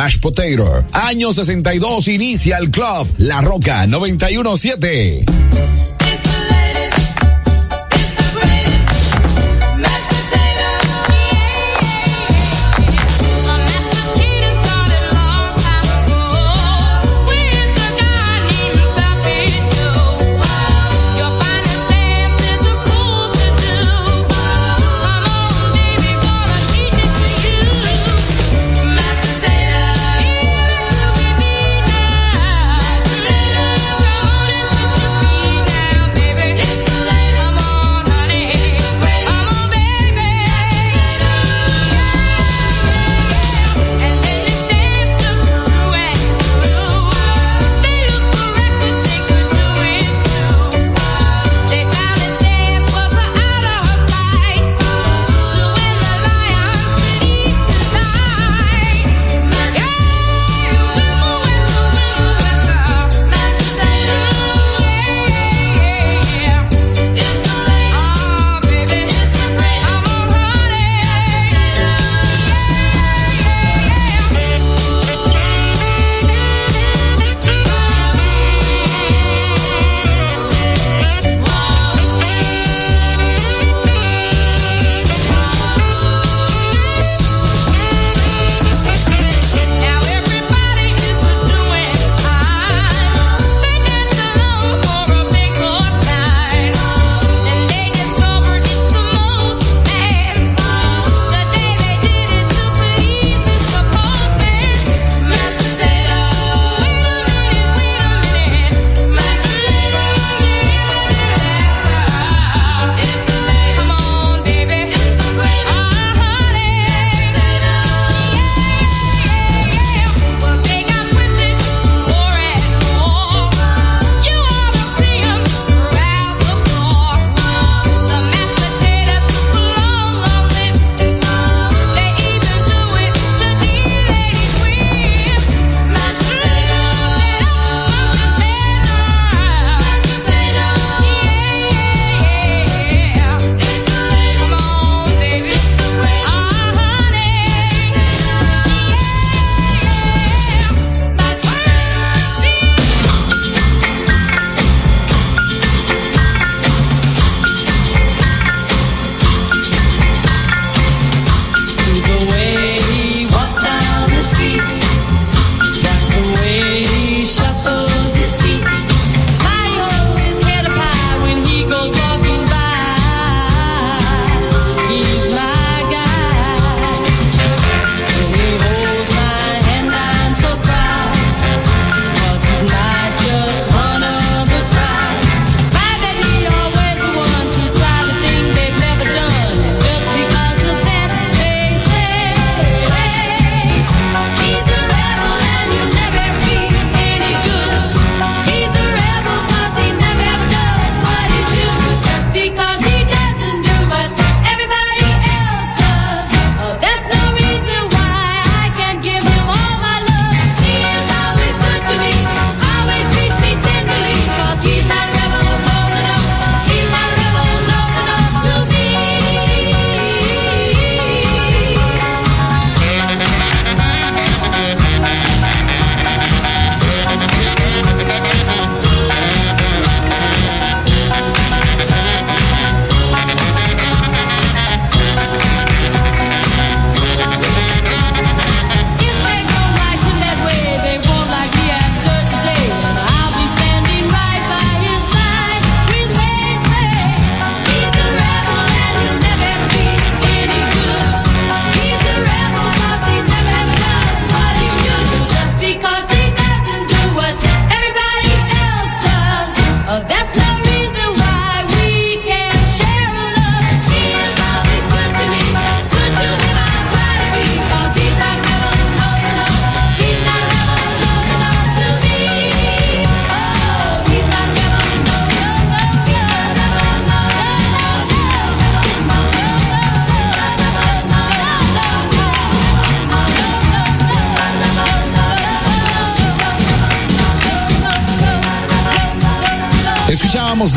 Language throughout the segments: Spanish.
Mash Potato. Año 62 inicia el club La Roca 917.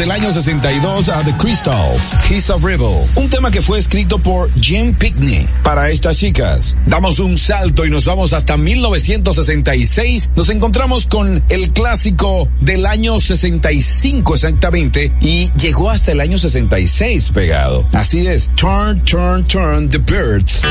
Del año 62 a The Crystals, Kiss of Rebel, un tema que fue escrito por Jim Pickney para estas chicas. Damos un salto y nos vamos hasta 1966. Nos encontramos con el clásico del año 65 exactamente y llegó hasta el año 66 pegado. Así es, Turn, Turn, Turn the Birds.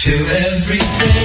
Summer baby.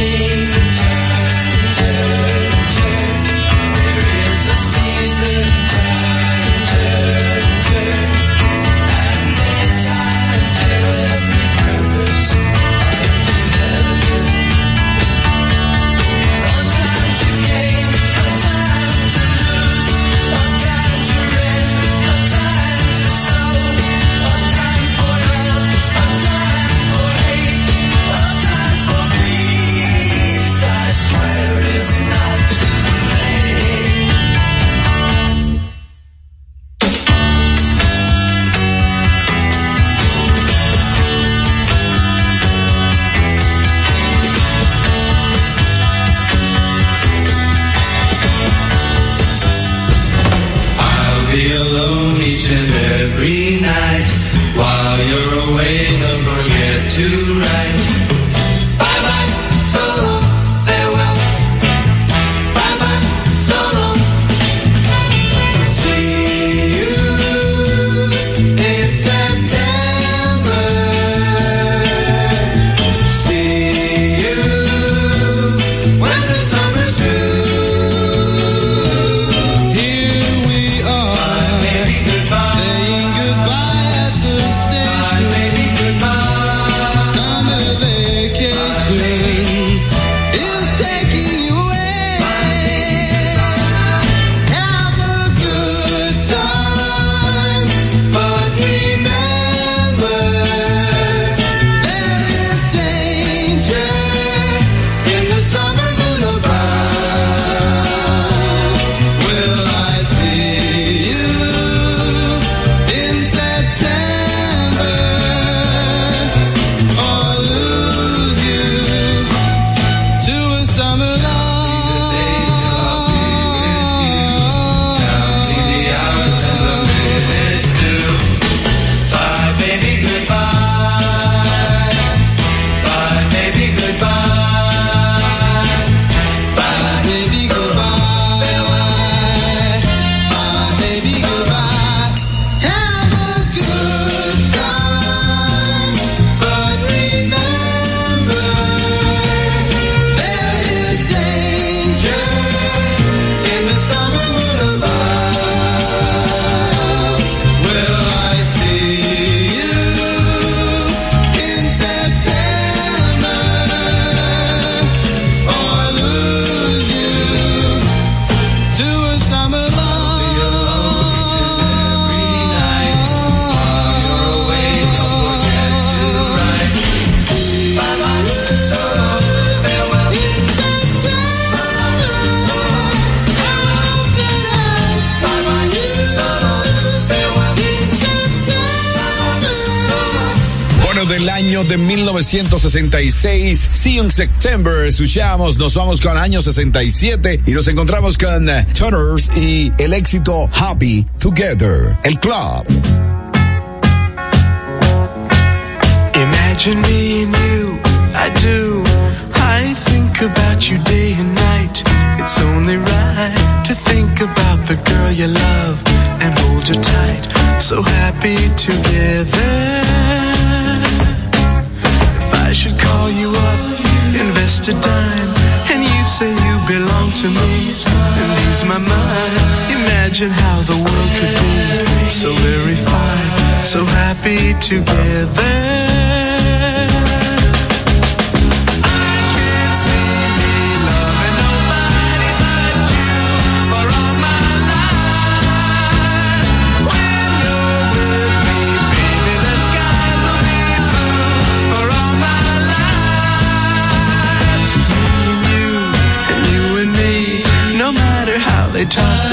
1966. See you in September. Escuchamos, nos vamos con año 67 y nos encontramos con uh, Tutters y el éxito Happy Together, el club. Imagine me and you, I do. I think about you day and night. It's only right to think about the girl you love and hold you tight. So happy together. Should call you up, invest a dime, and you say you belong to me, and ease my mind. Imagine how the world could be so very fine, so happy together. they toss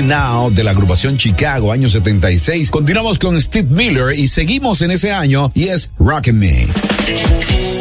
Now de la agrupación Chicago, año 76. Continuamos con Steve Miller y seguimos en ese año y es Rockin' Me.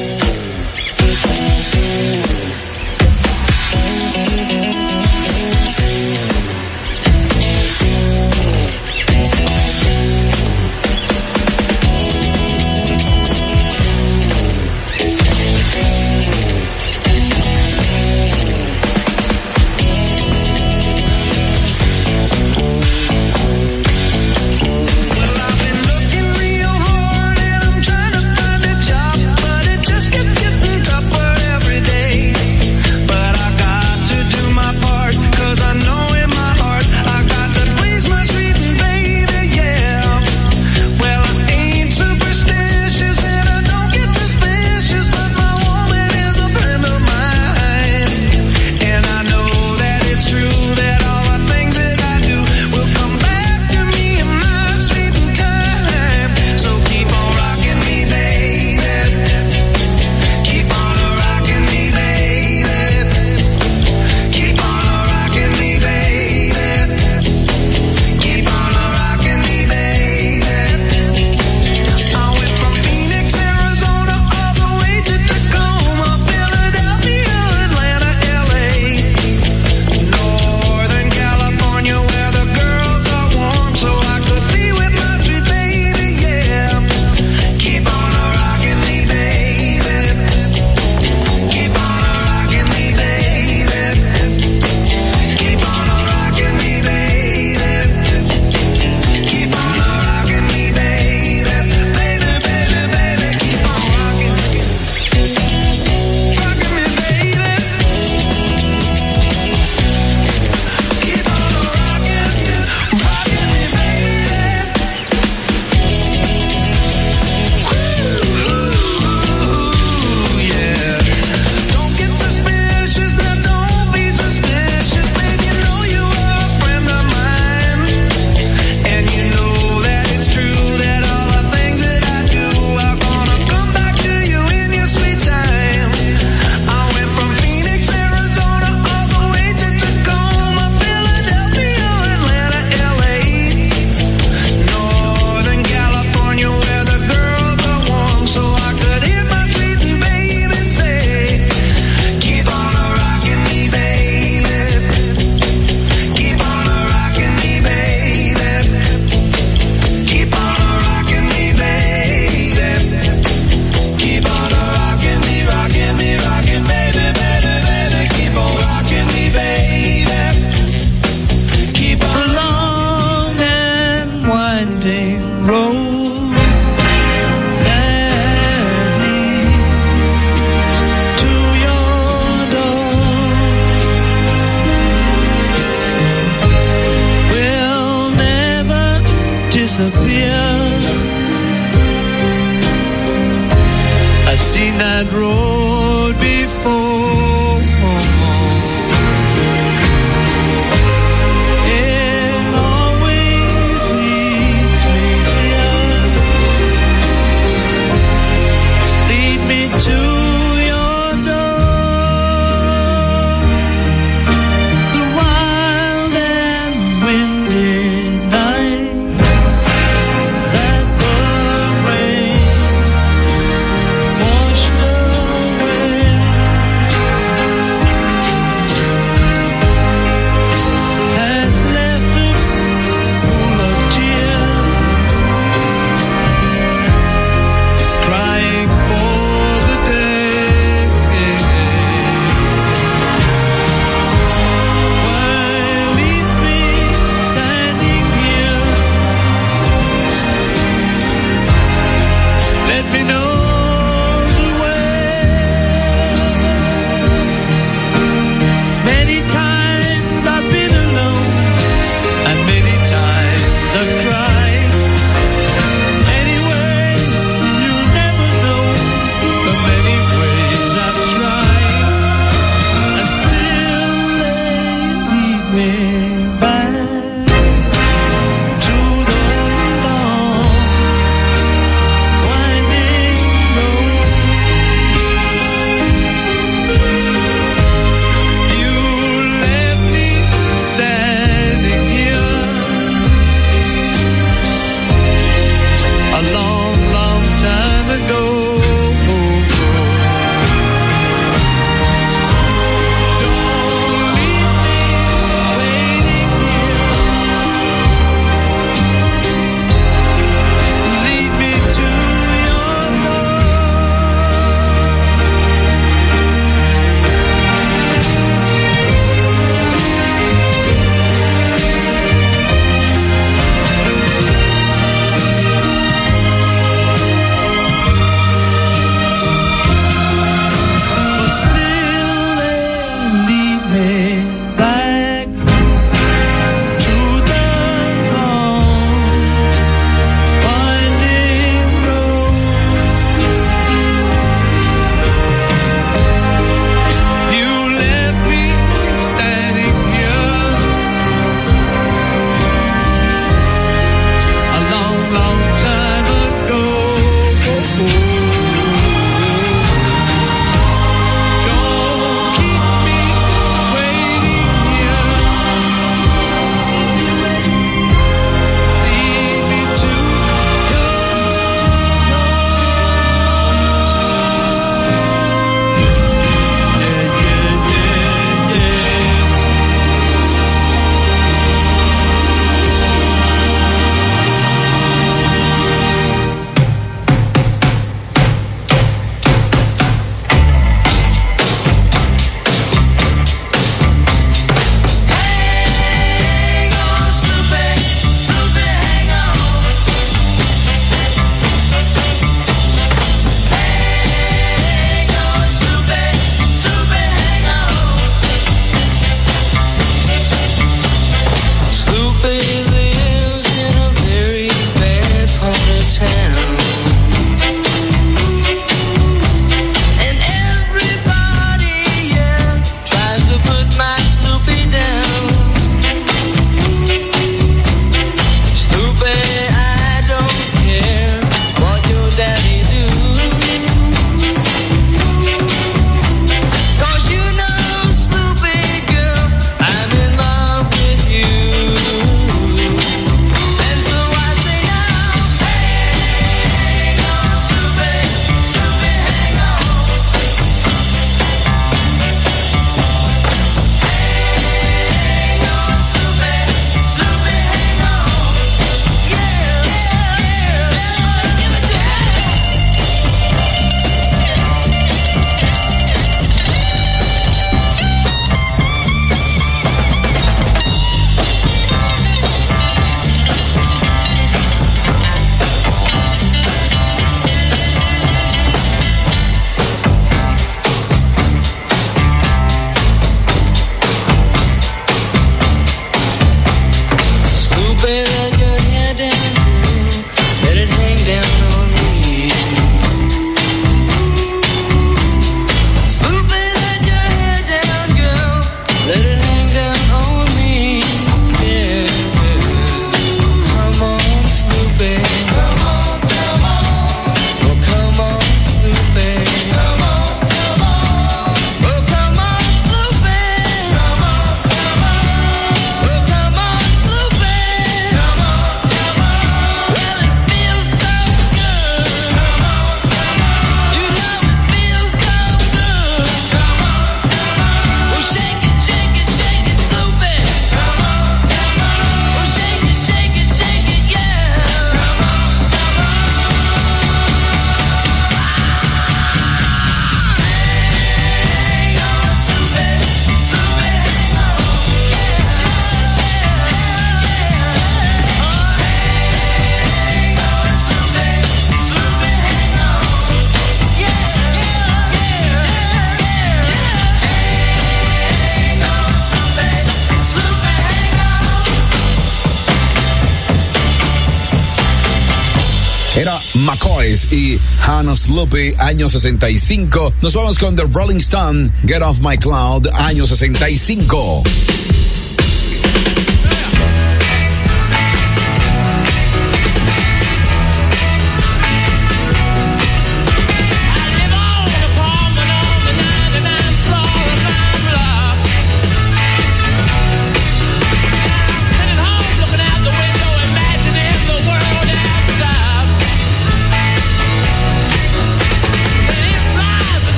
Sloopy, año 65. Nos vamos con The Rolling Stone, Get Off My Cloud, año 65.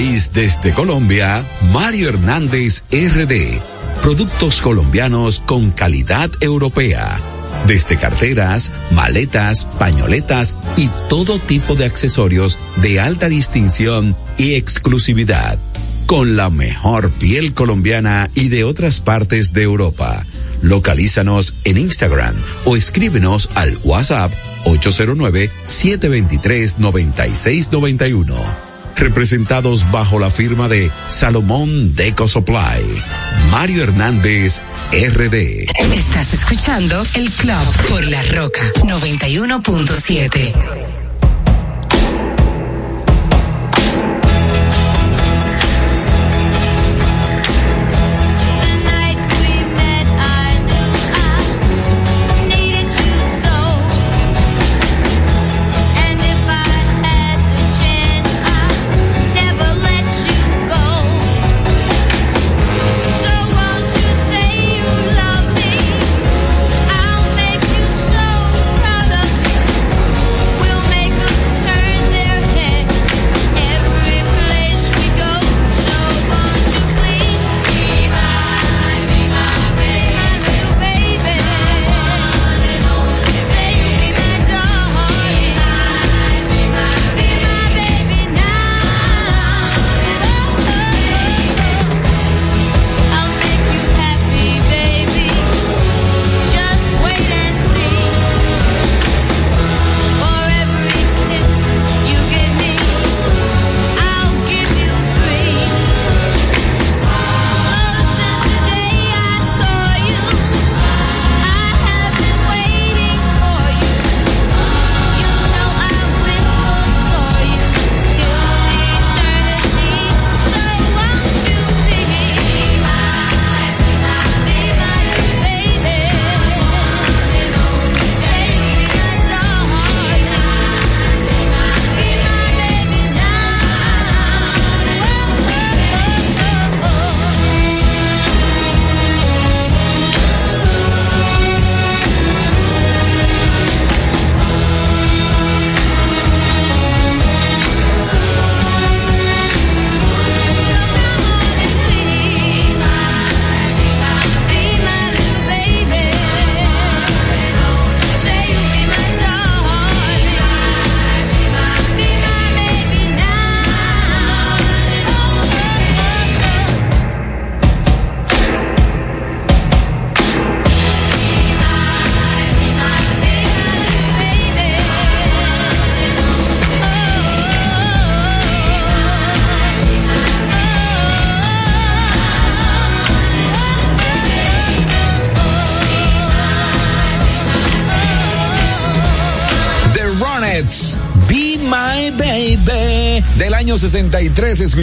Desde Colombia Mario Hernández RD. Productos colombianos con calidad europea. Desde carteras, maletas, pañoletas y todo tipo de accesorios de alta distinción y exclusividad. Con la mejor piel colombiana y de otras partes de Europa. Localízanos en Instagram o escríbenos al WhatsApp 809-723-9691. Representados bajo la firma de Salomón Deco Supply. Mario Hernández, RD. Estás escuchando el club por la roca 91.7.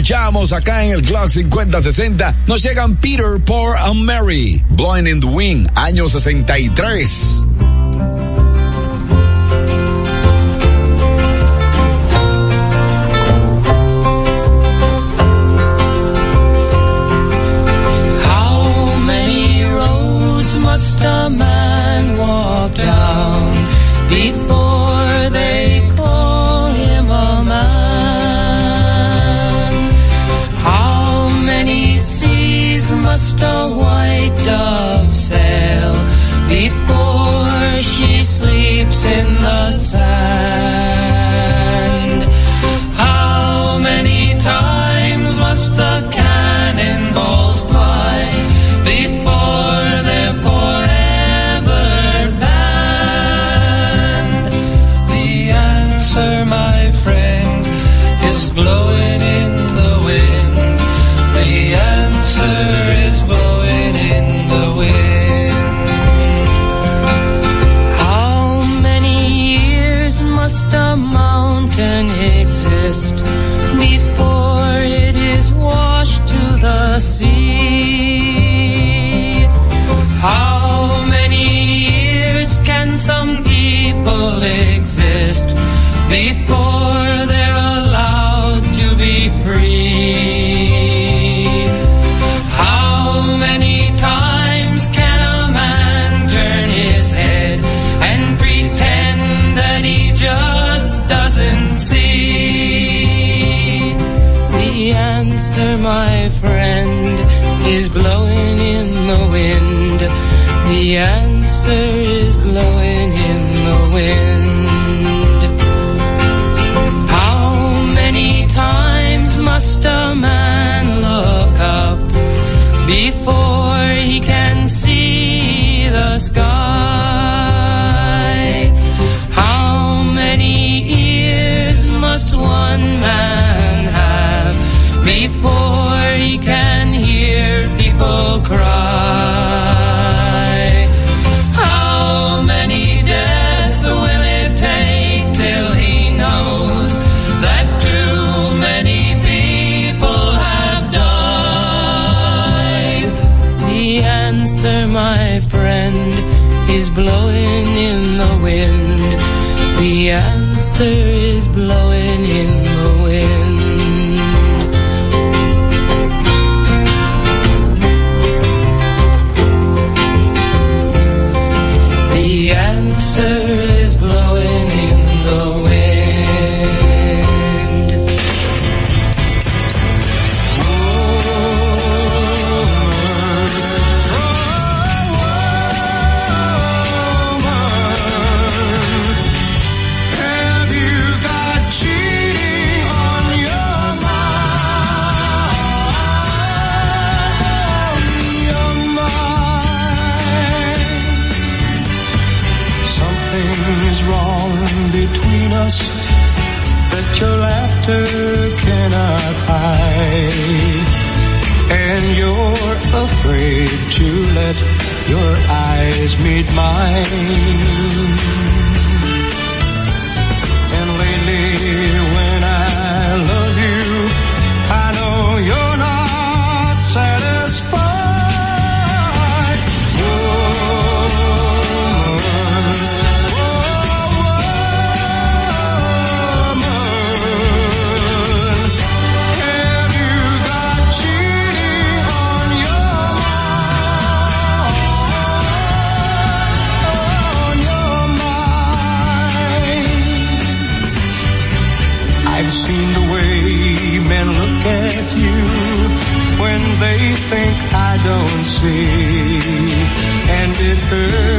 escuchamos acá en el Clock 5060. Nos llegan Peter, Paul and Mary. Blowing in the Wind, año 63. The answer is blowing in the wind. answer Your eyes meet mine. see, and it hurts.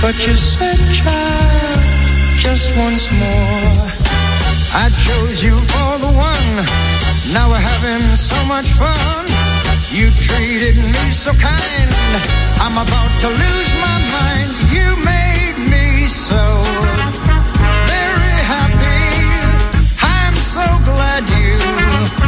But you said, child, just once more. I chose you for the one. Now we're having so much fun. You treated me so kind. I'm about to lose my mind. You made me so very happy. I'm so glad you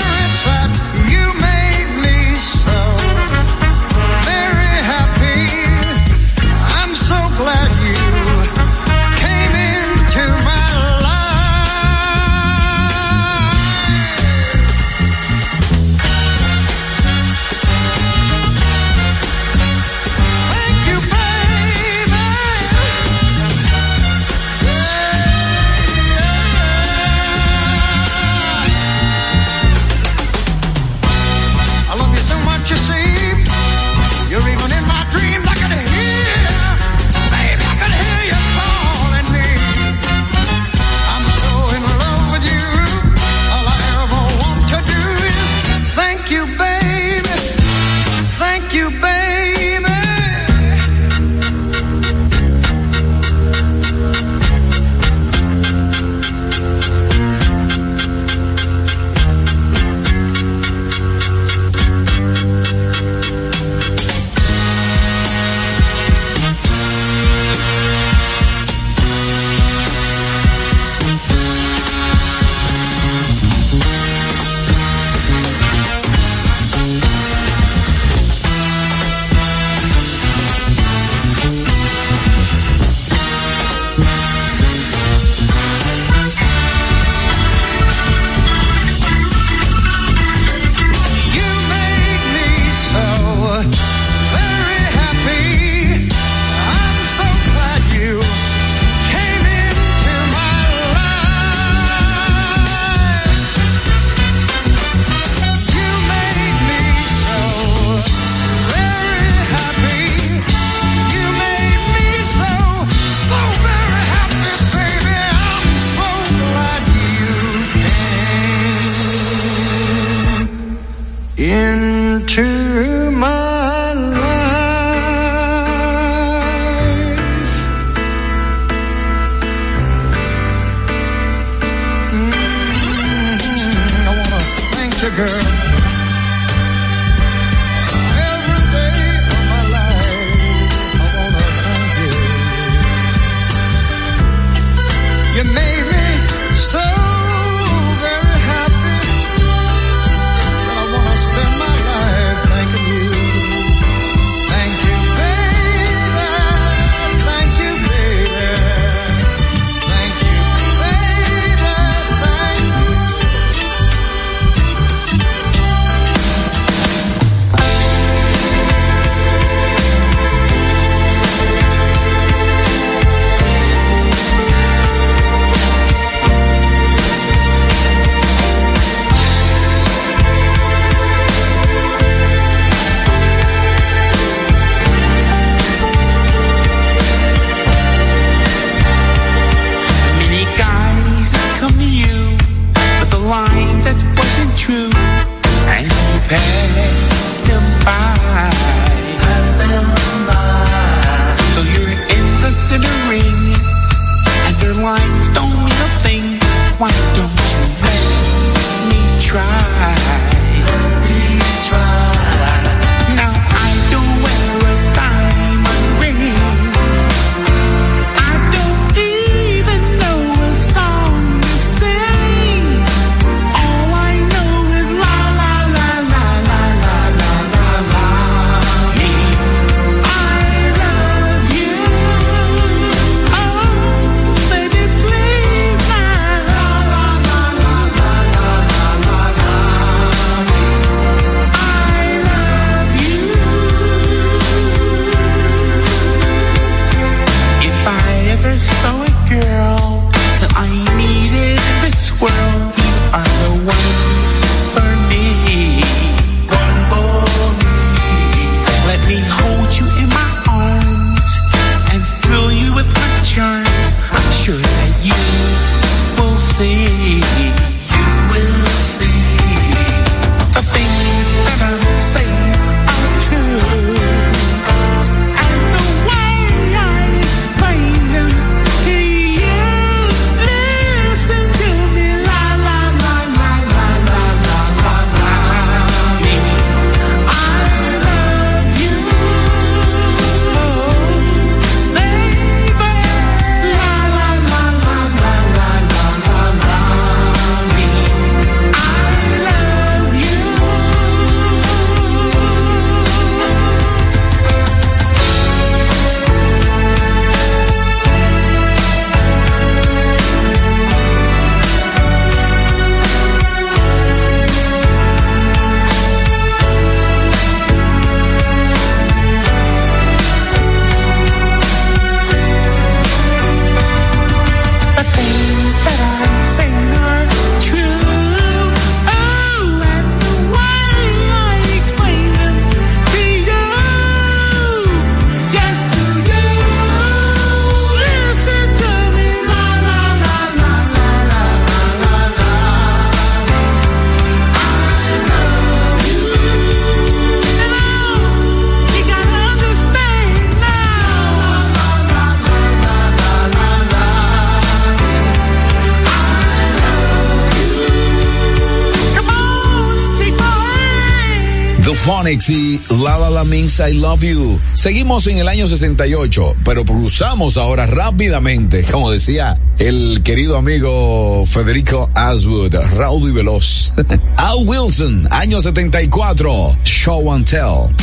La La La Means I Love You. Seguimos en el año 68, pero cruzamos ahora rápidamente, como decía el querido amigo Federico Aswood, Raúl y Veloz. Al Wilson, año 74, Show and Tell.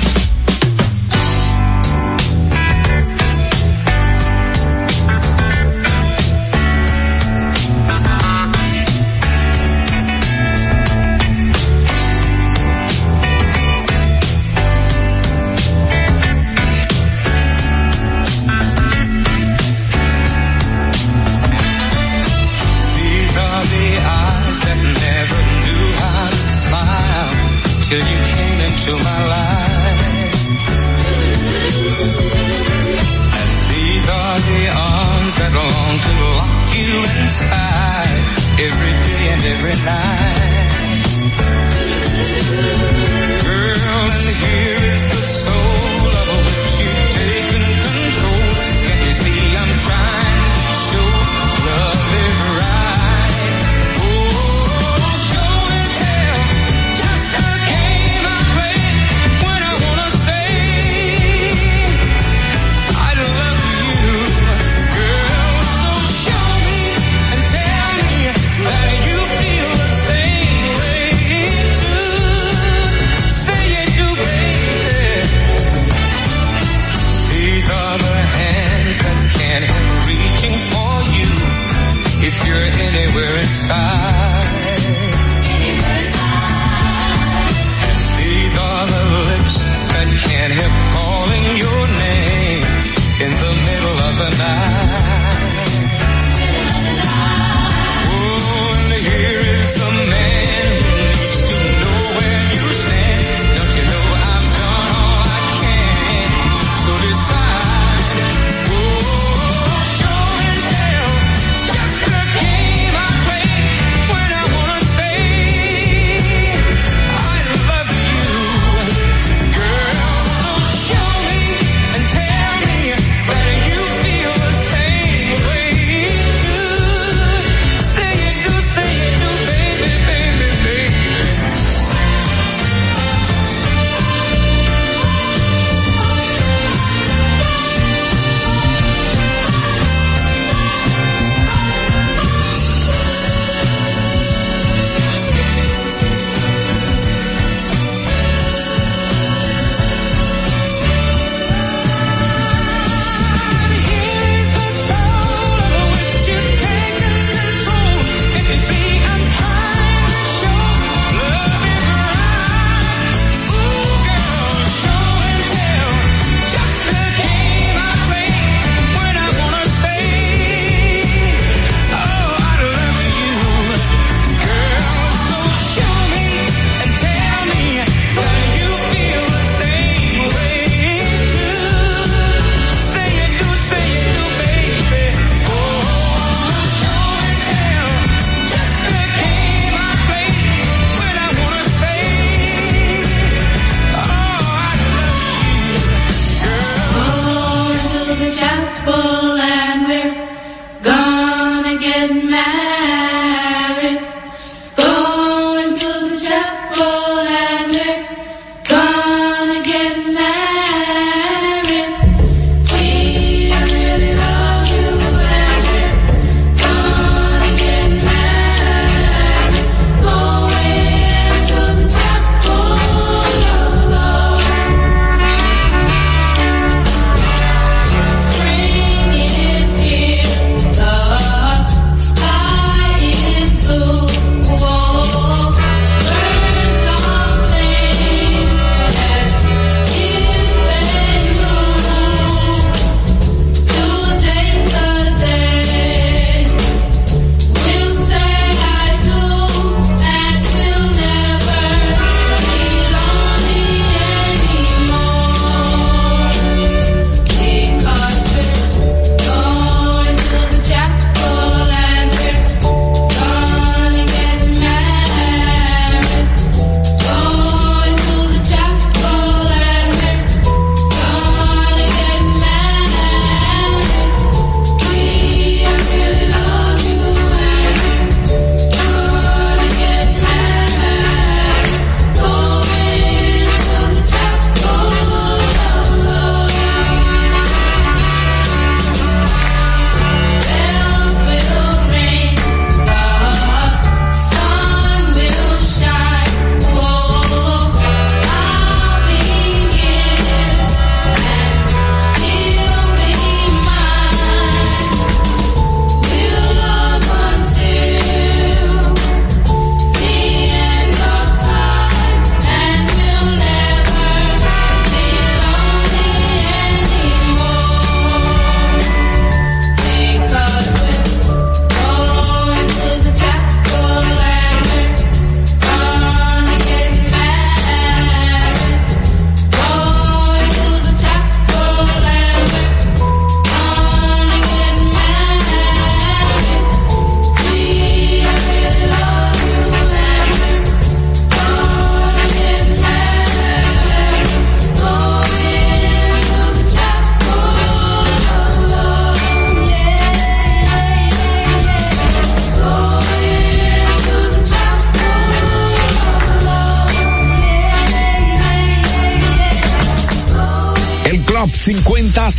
every.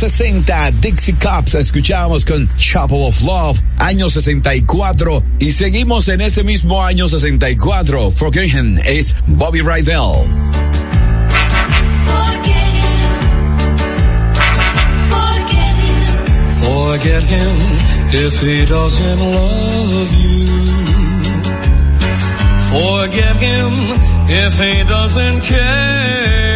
50-60 Dixie Cups escuchamos con Chapel of Love, año 64 y seguimos en ese mismo año 64. Forget es Bobby Rydell. Forget him if he doesn't love you. Forget him if he doesn't care.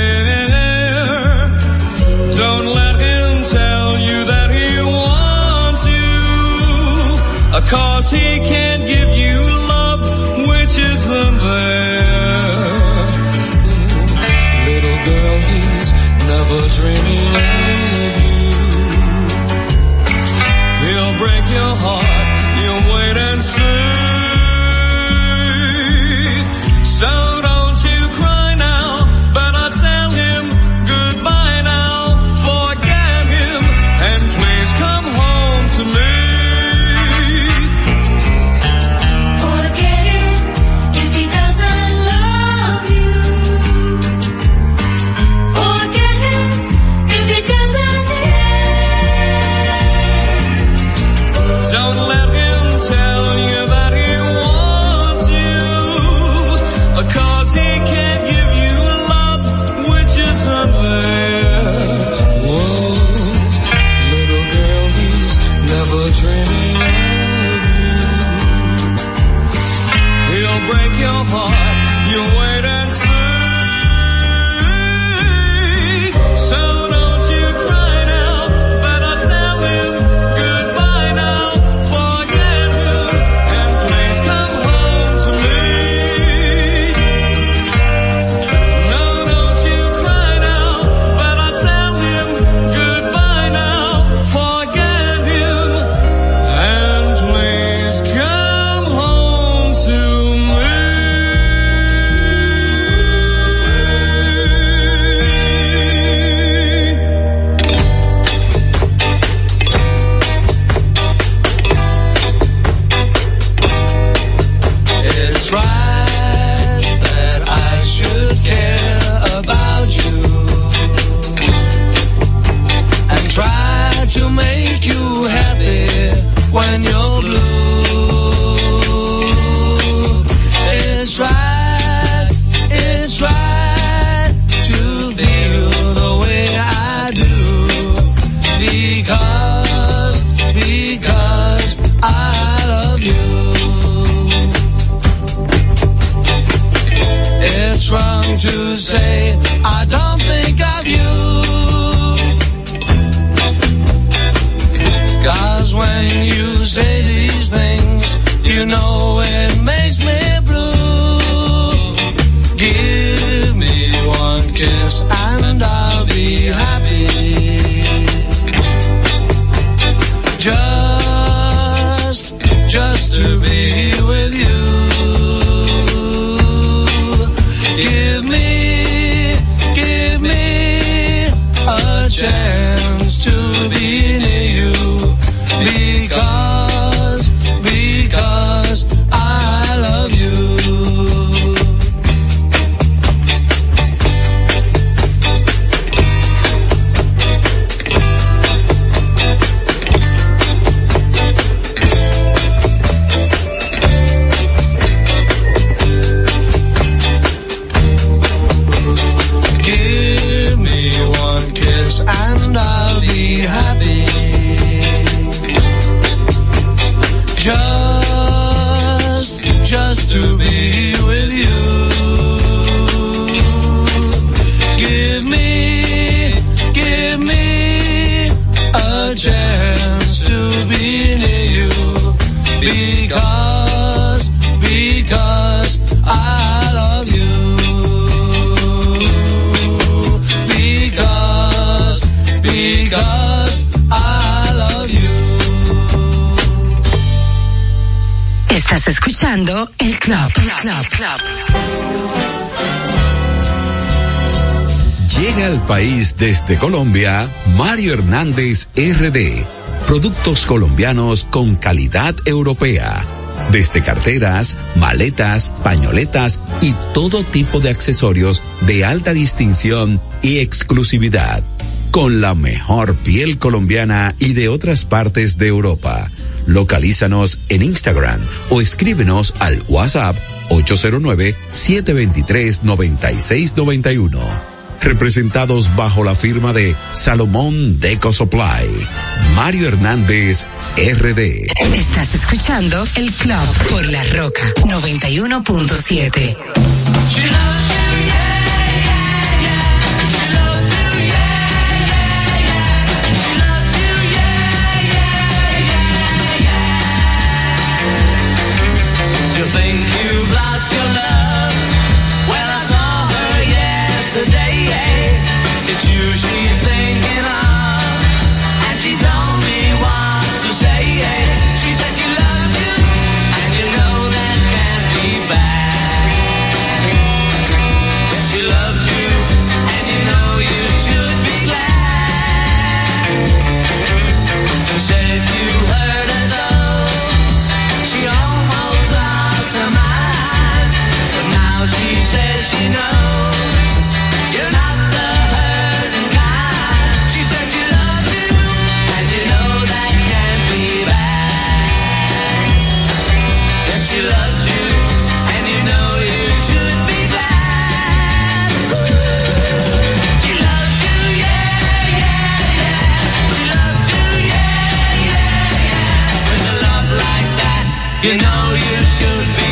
Cause he can't give you love which isn't there. Little girl, he's never dreaming of you. He'll break your heart. Desde Colombia, Mario Hernández RD. Productos colombianos con calidad europea. Desde carteras, maletas, pañoletas y todo tipo de accesorios de alta distinción y exclusividad con la mejor piel colombiana y de otras partes de Europa. Localízanos en Instagram o escríbenos al WhatsApp 809-723-9691. Representados bajo la firma de Salomón Deco Supply. Mario Hernández, RD. Estás escuchando el club por La Roca 91.7. You know you should be.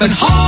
And hold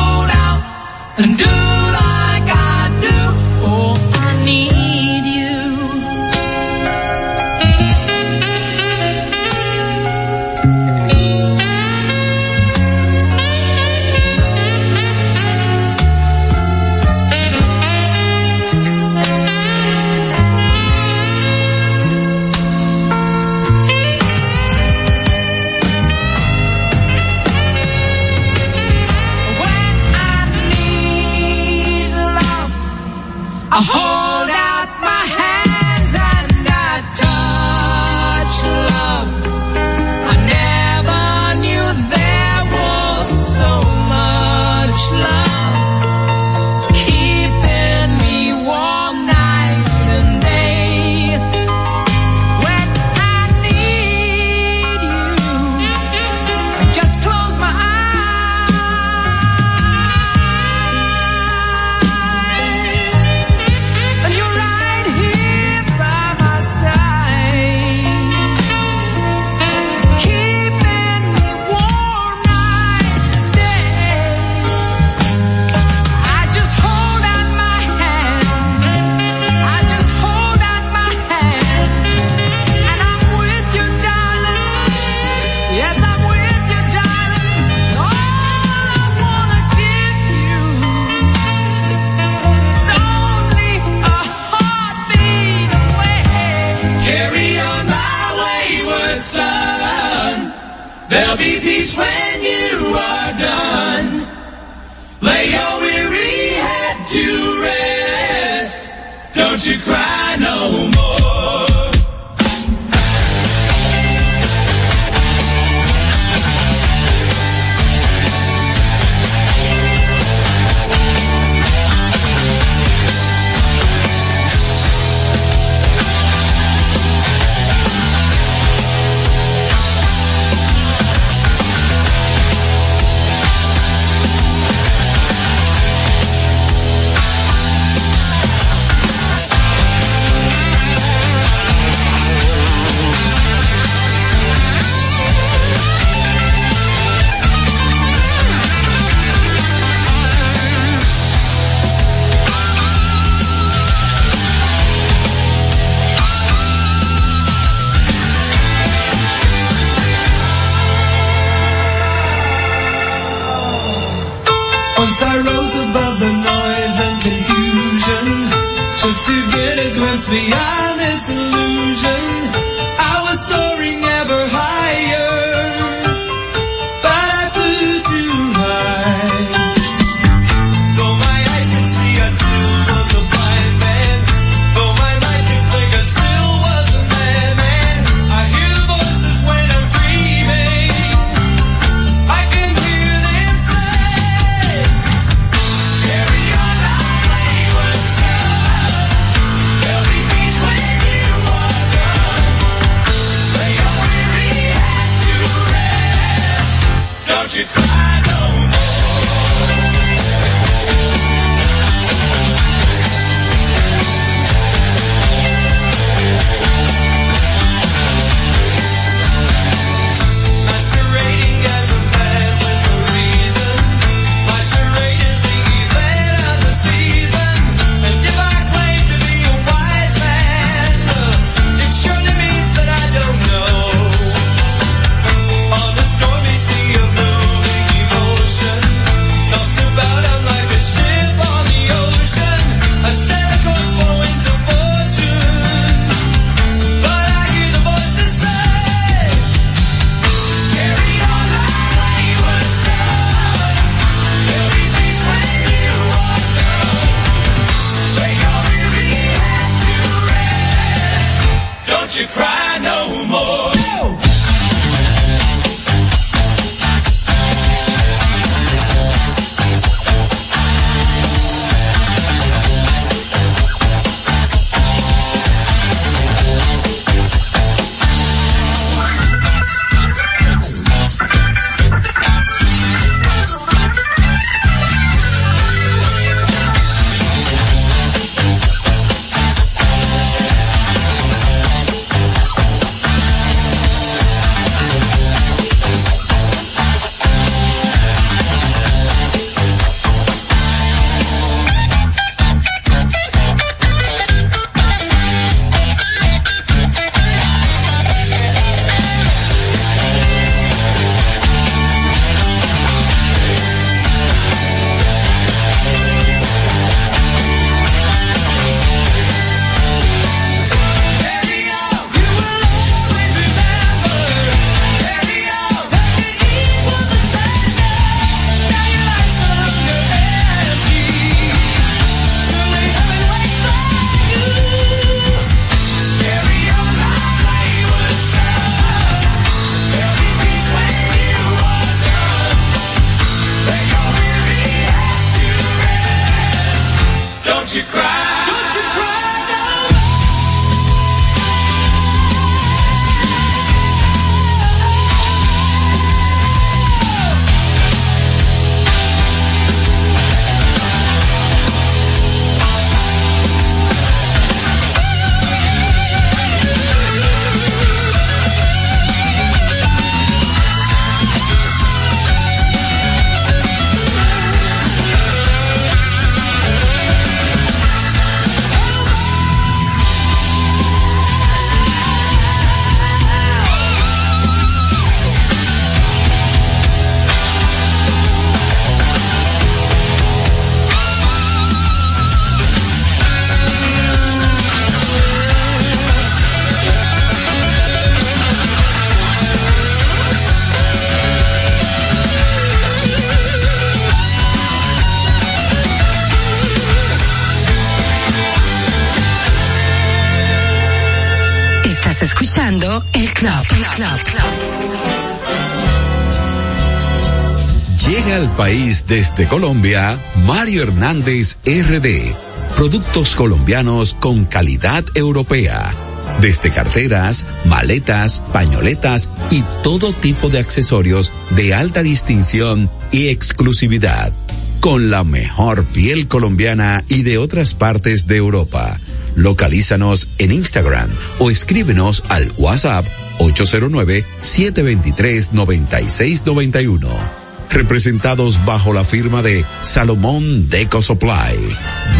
desde Colombia Mario Hernández RD. Productos colombianos con calidad europea. Desde carteras, maletas, pañoletas y todo tipo de accesorios de alta distinción y exclusividad. Con la mejor piel colombiana y de otras partes de Europa. Localízanos en Instagram o escríbenos al WhatsApp 809-723-9691. Representados bajo la firma de Salomón Deco Supply.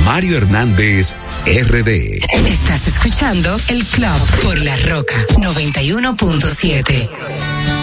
Mario Hernández, RD. Estás escuchando El Club por La Roca 91.7.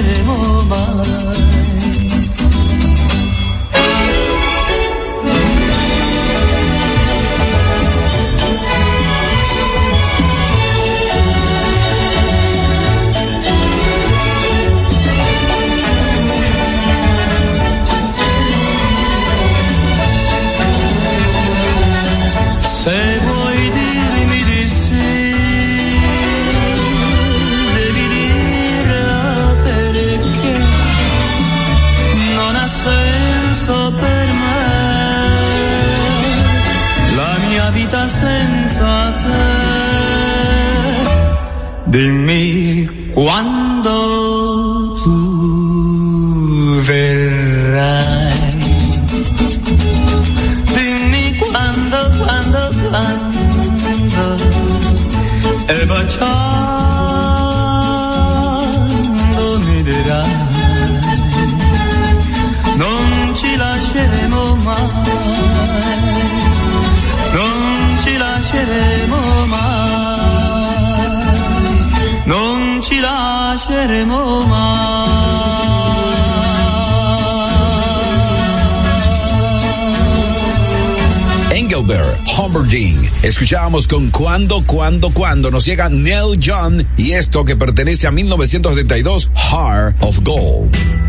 queremos más. con cuando, cuando, cuando nos llega Neil John y esto que pertenece a 1972, Heart of Gold.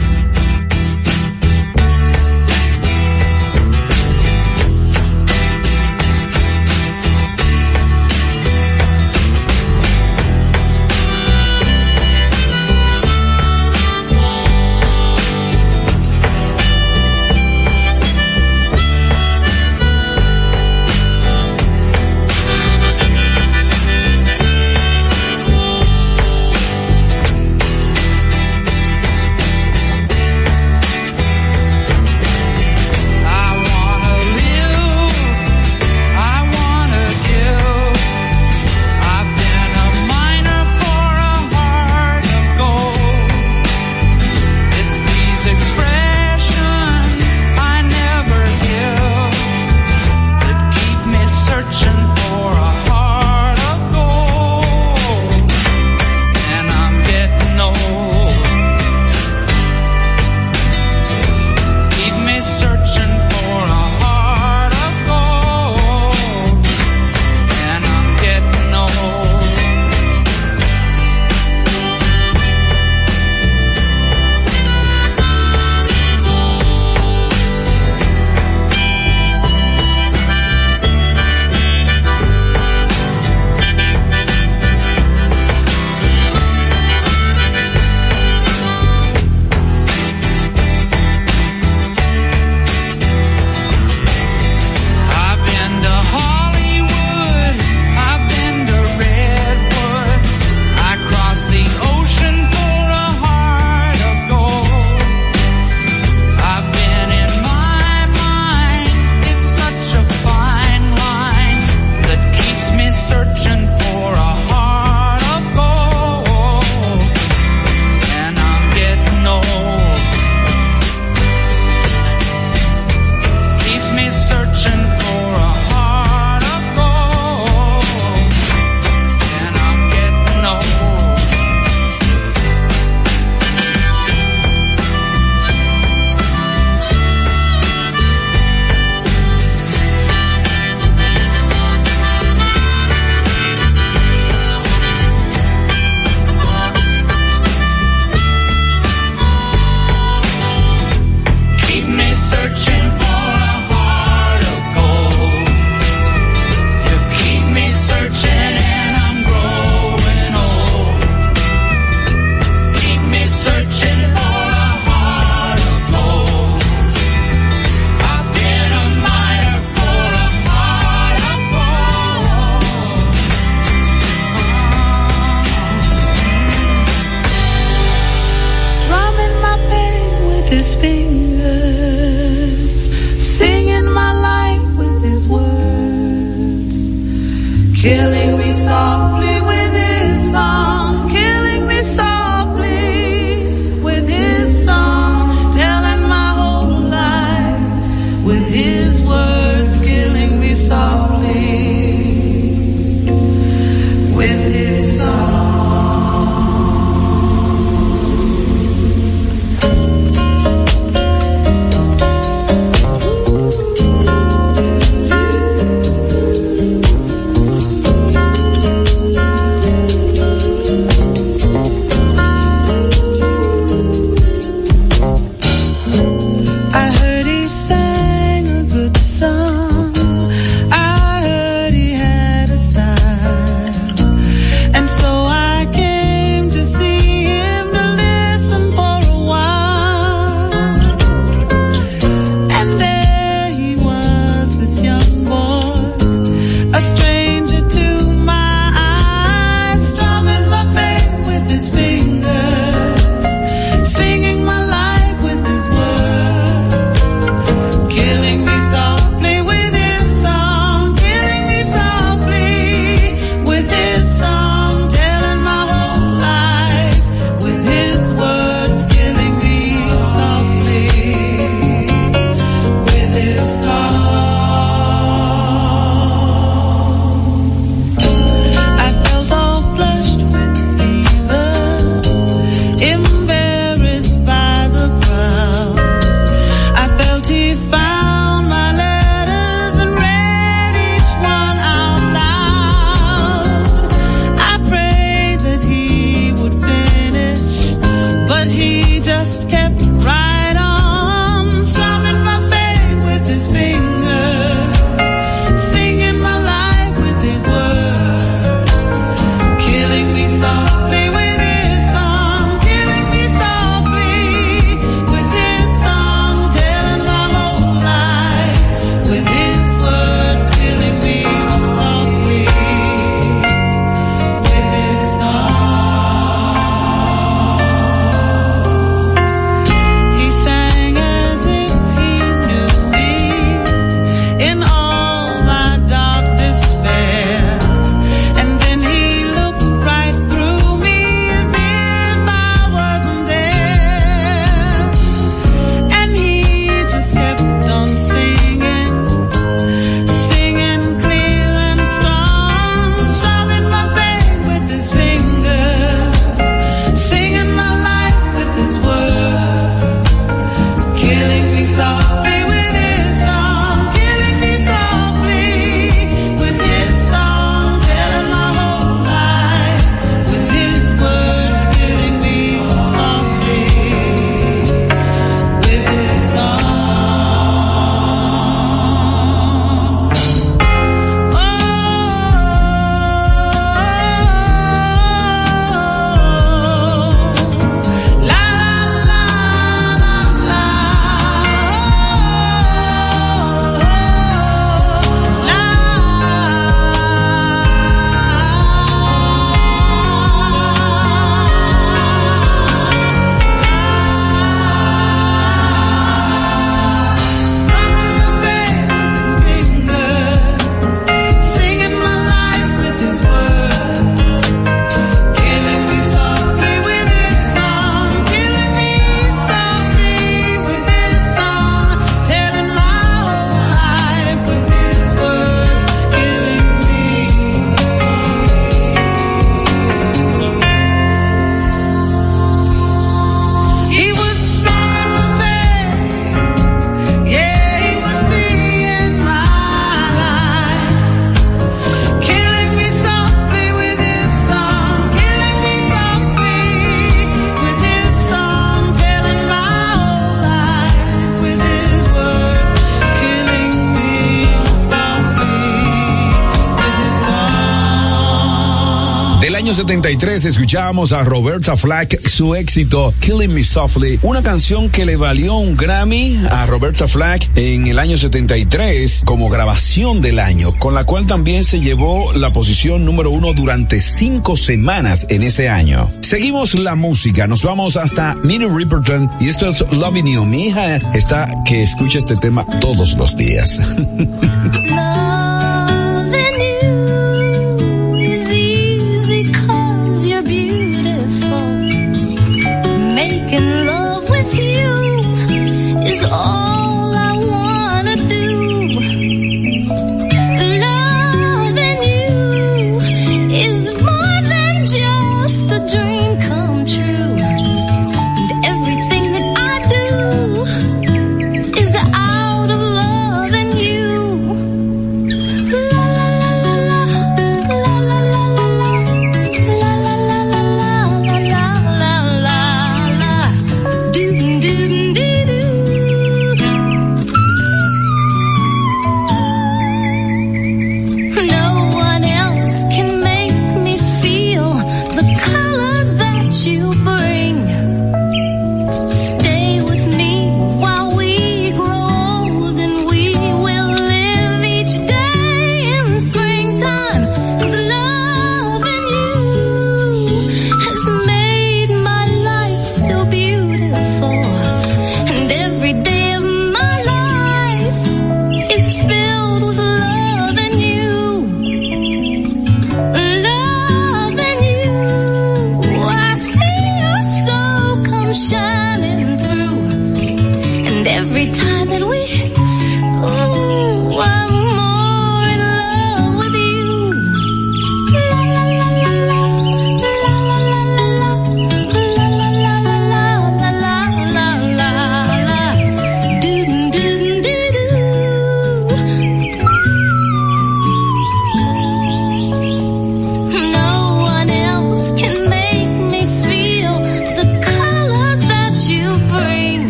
antes escuchábamos a Roberta Flack, su éxito Killing Me Softly, una canción que le valió un Grammy a Roberta Flack en el año 73 como grabación del año, con la cual también se llevó la posición número uno durante cinco semanas en ese año. Seguimos la música, nos vamos hasta Minnie Riperton y esto es Loving You. Mi hija está que escucha este tema todos los días.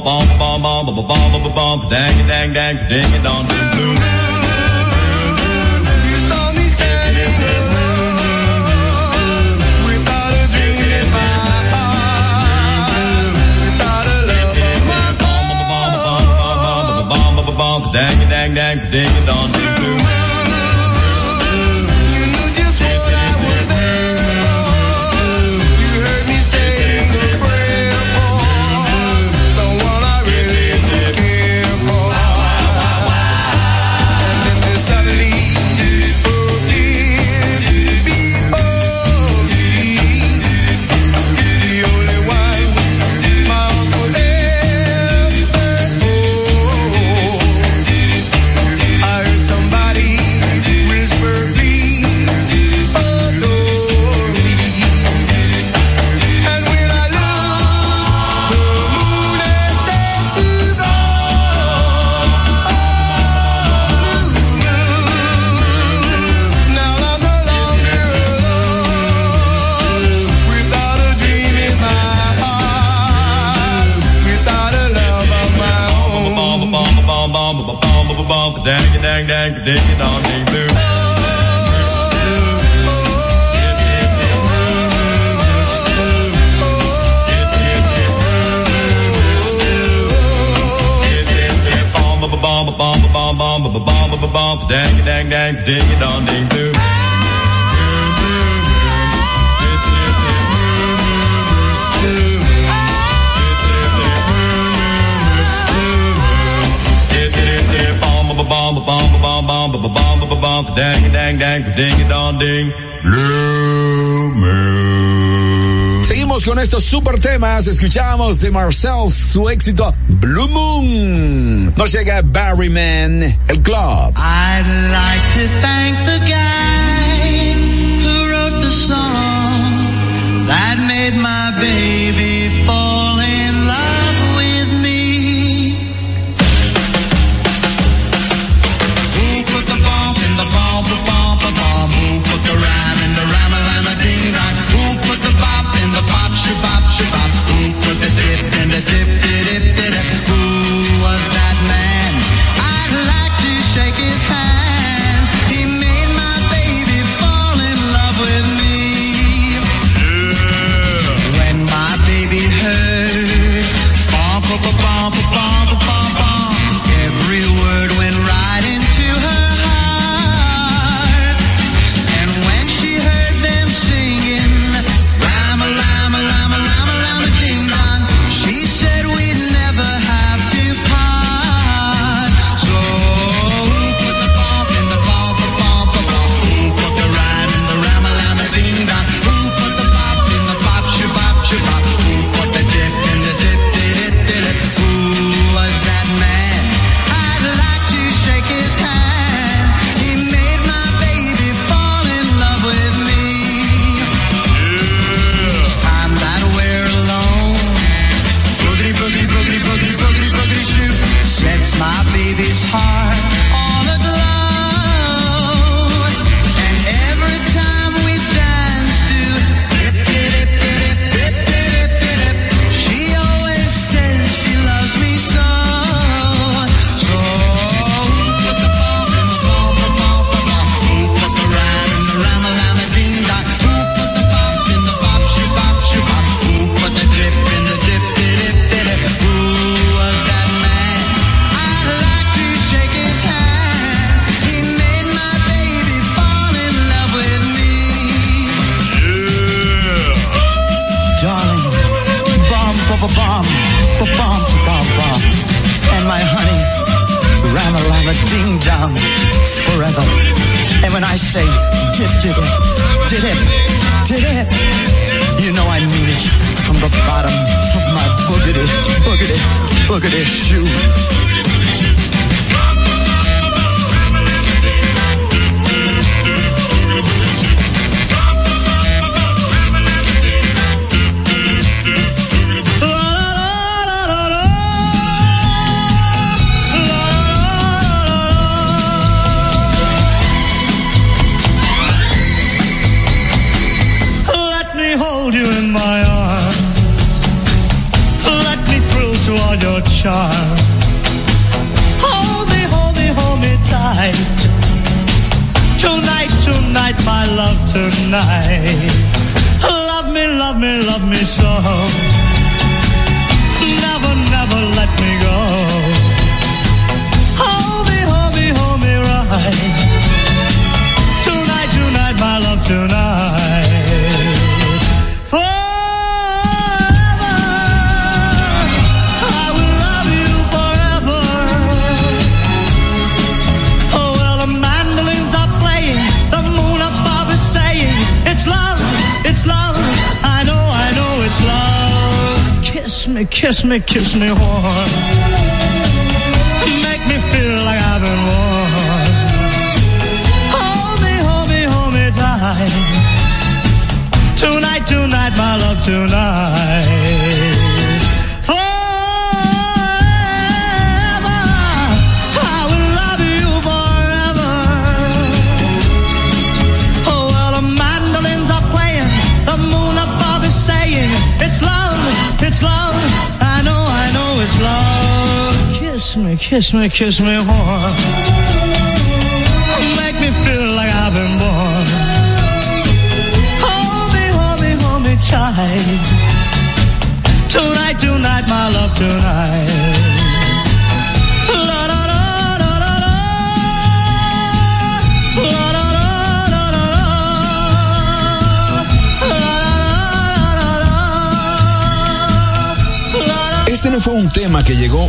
ba bom bom bom ba ba bom ba ba bom dang dang dang ding it on blue moon. Dang, dang, dang, ding, dong, ding. digging on they blue. Bomb, bomb, bomb, bomb, bomb, bomb, bomb, dang, dang, dang, ding, dong, ding, doo. Seguimos con estos super temas. Escuchamos de Marcel su éxito Blue Moon. Nos llega Barryman, el club. I'd like to thank the me, kiss me. Make me me, me, me. Este no fue un tema que llegó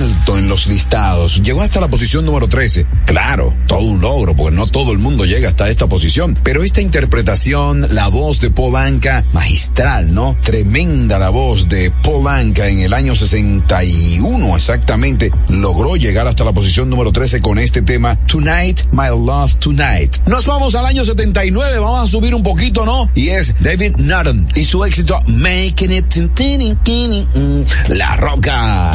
alto en los listados. Llegó hasta la posición número 13. Claro, todo un logro, porque no todo el mundo llega hasta esta posición. Pero esta interpretación, la voz de Paul Anka, magistral, ¿no? Tremenda la voz de Paul Anka en el año 61 exactamente, logró llegar hasta la posición número 13 con este tema, Tonight, My Love Tonight. Nos vamos al año 79, vamos a subir un poquito, ¿no? Y es David Nutten y su éxito Making It. La Roca.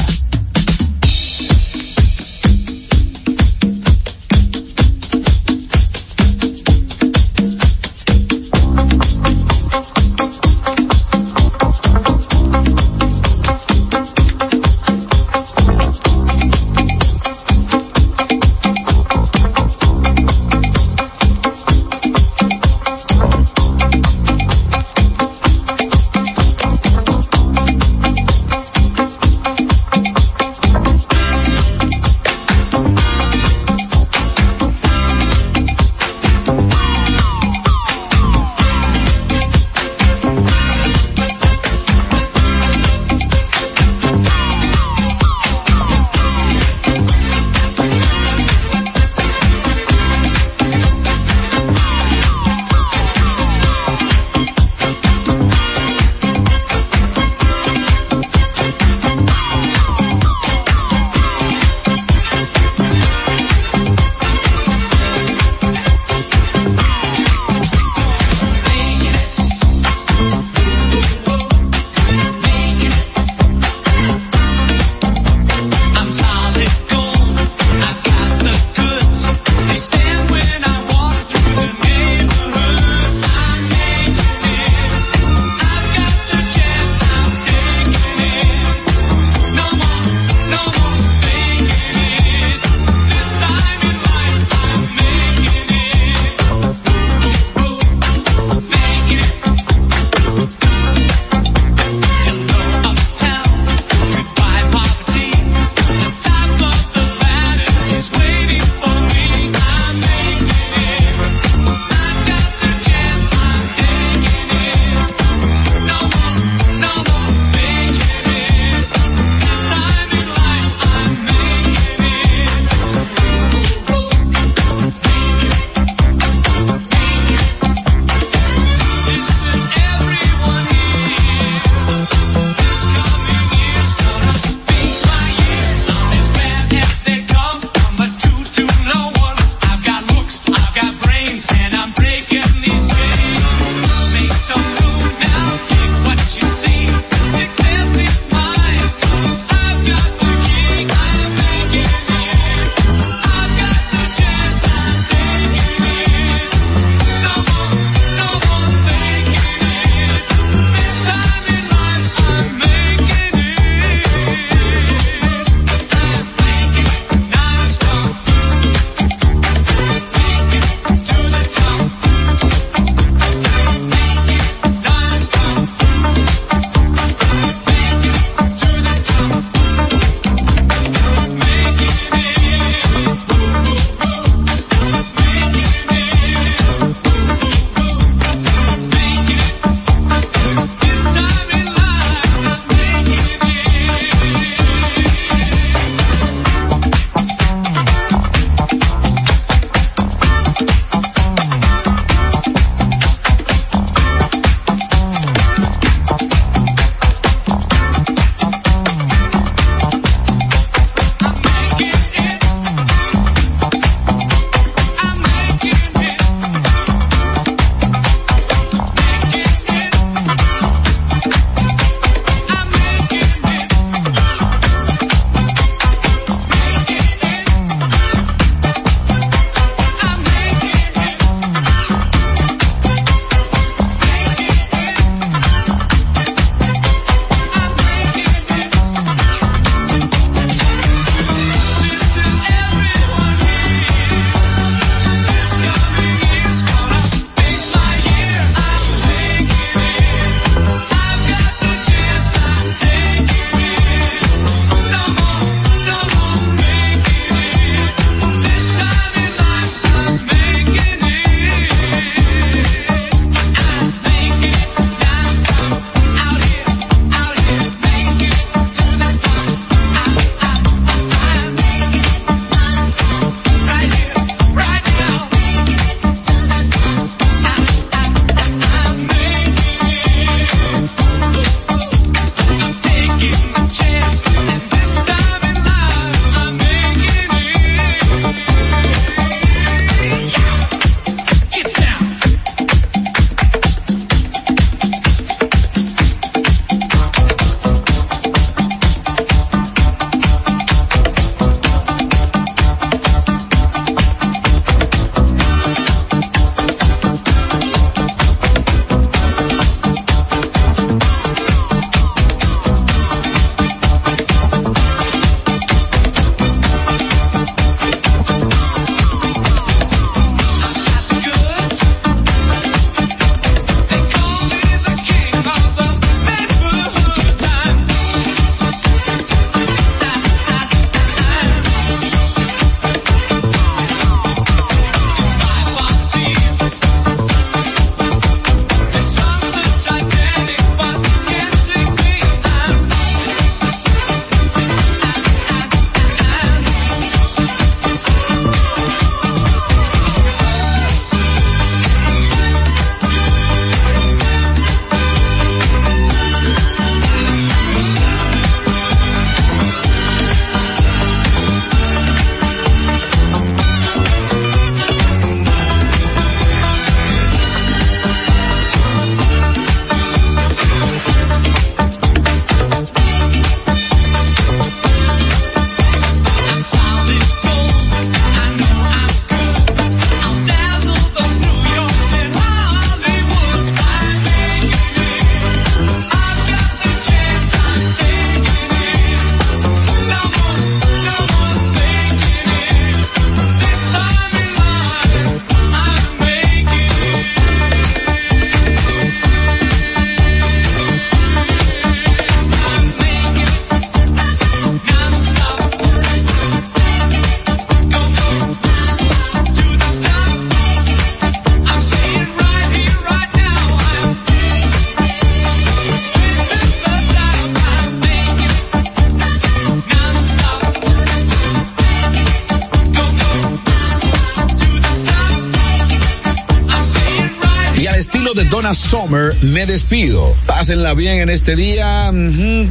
Despido. Pásenla bien en este día,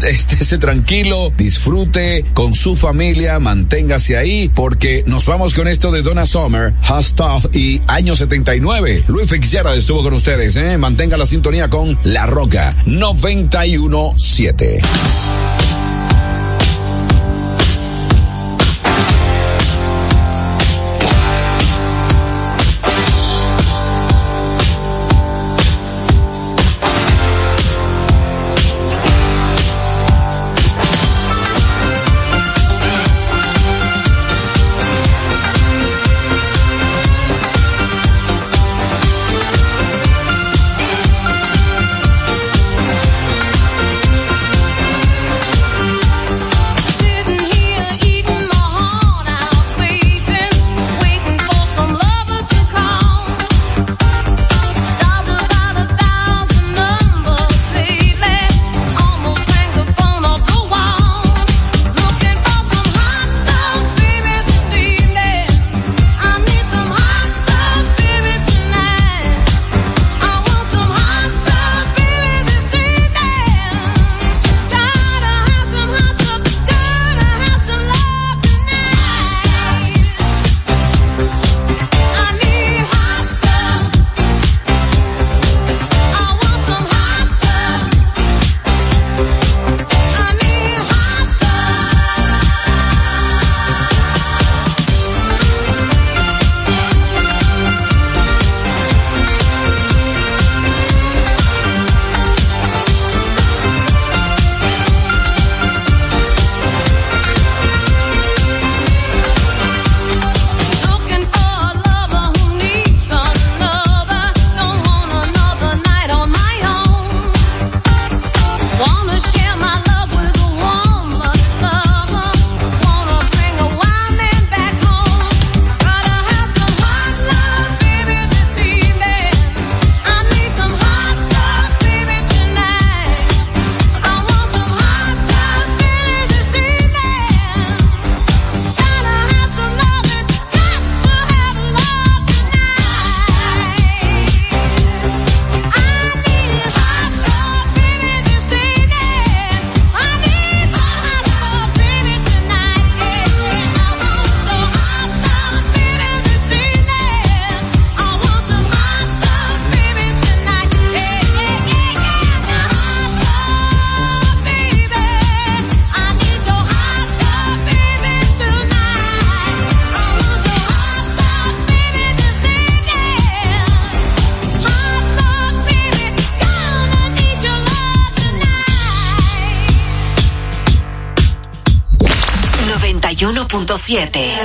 estése tranquilo, disfrute con su familia, manténgase ahí, porque nos vamos con esto de Donna Summer, Stuff y año 79. Luis Fitzgerald estuvo con ustedes, ¿eh? Mantenga la sintonía con La Roca 917.